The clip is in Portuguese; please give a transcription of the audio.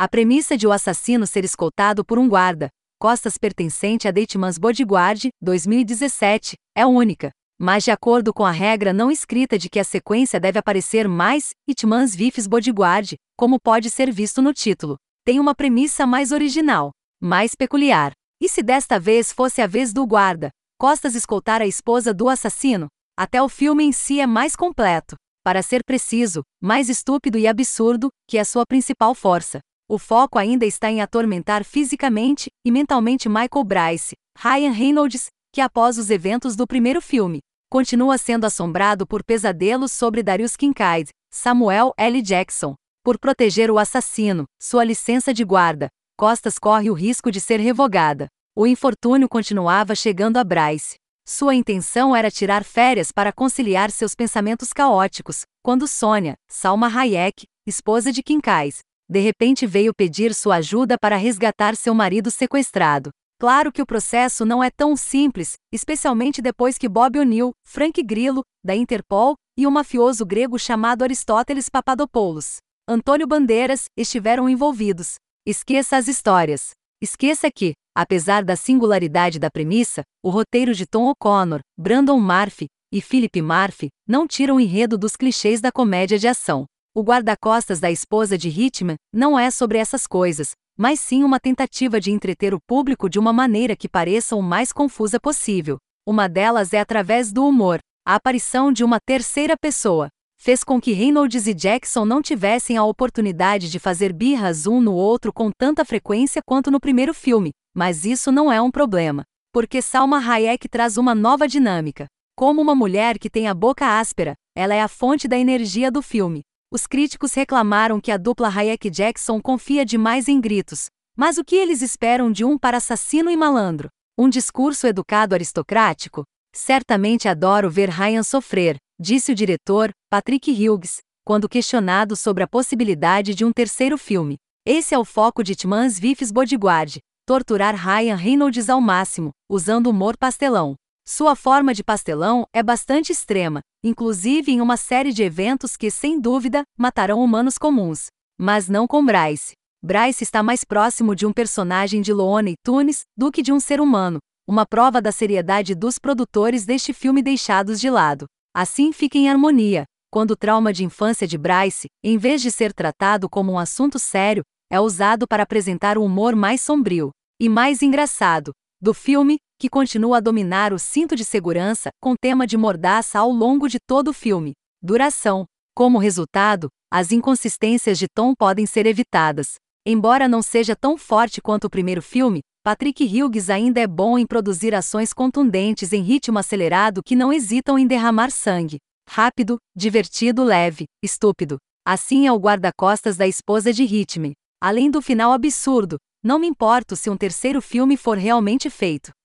A premissa de o assassino ser escoltado por um guarda, costas pertencente a Deitman's Bodyguard, 2017, é única. Mas de acordo com a regra não escrita de que a sequência deve aparecer mais Hitman's Vif's Bodyguard, como pode ser visto no título, tem uma premissa mais original, mais peculiar. E se desta vez fosse a vez do guarda, Costas escoltar a esposa do assassino? Até o filme em si é mais completo. Para ser preciso, mais estúpido e absurdo que a sua principal força. O foco ainda está em atormentar fisicamente e mentalmente Michael Bryce, Ryan Reynolds, que após os eventos do primeiro filme, continua sendo assombrado por pesadelos sobre Darius Kincaid, Samuel L. Jackson. Por proteger o assassino, sua licença de guarda, Costas corre o risco de ser revogada. O infortúnio continuava chegando a Bryce. Sua intenção era tirar férias para conciliar seus pensamentos caóticos, quando Sônia, Salma Hayek, esposa de Quincais, de repente veio pedir sua ajuda para resgatar seu marido sequestrado. Claro que o processo não é tão simples, especialmente depois que Bob O'Neill, Frank Grillo, da Interpol, e o mafioso grego chamado Aristóteles Papadopoulos, Antônio Bandeiras, estiveram envolvidos. Esqueça as histórias. Esqueça que, apesar da singularidade da premissa, o roteiro de Tom O'Connor, Brandon Murphy e Philip Murphy não tiram o enredo dos clichês da comédia de ação. O guarda-costas da esposa de Hitman não é sobre essas coisas, mas sim uma tentativa de entreter o público de uma maneira que pareça o mais confusa possível. Uma delas é através do humor, a aparição de uma terceira pessoa, fez com que Reynolds e Jackson não tivessem a oportunidade de fazer birras um no outro com tanta frequência quanto no primeiro filme, mas isso não é um problema, porque Salma Hayek traz uma nova dinâmica. Como uma mulher que tem a boca áspera, ela é a fonte da energia do filme. Os críticos reclamaram que a dupla Hayek Jackson confia demais em gritos, mas o que eles esperam de um para assassino e malandro? Um discurso educado aristocrático? Certamente adoro ver Ryan sofrer, disse o diretor, Patrick Hughes, quando questionado sobre a possibilidade de um terceiro filme. Esse é o foco de Tmans Vif's Bodyguard, torturar Ryan Reynolds ao máximo, usando humor pastelão. Sua forma de pastelão é bastante extrema, inclusive em uma série de eventos que, sem dúvida, matarão humanos comuns. Mas não com Bryce. Bryce está mais próximo de um personagem de Looney Tunes do que de um ser humano, uma prova da seriedade dos produtores deste filme deixados de lado. Assim fica em harmonia, quando o trauma de infância de Bryce, em vez de ser tratado como um assunto sério, é usado para apresentar um humor mais sombrio e mais engraçado do filme, que continua a dominar o cinto de segurança com tema de mordaça ao longo de todo o filme. Duração. Como resultado, as inconsistências de tom podem ser evitadas. Embora não seja tão forte quanto o primeiro filme, Patrick Hughes ainda é bom em produzir ações contundentes em ritmo acelerado que não hesitam em derramar sangue. Rápido, divertido, leve, estúpido. Assim é o guarda-costas da esposa de Hitman. Além do final absurdo, não me importo se um terceiro filme for realmente feito.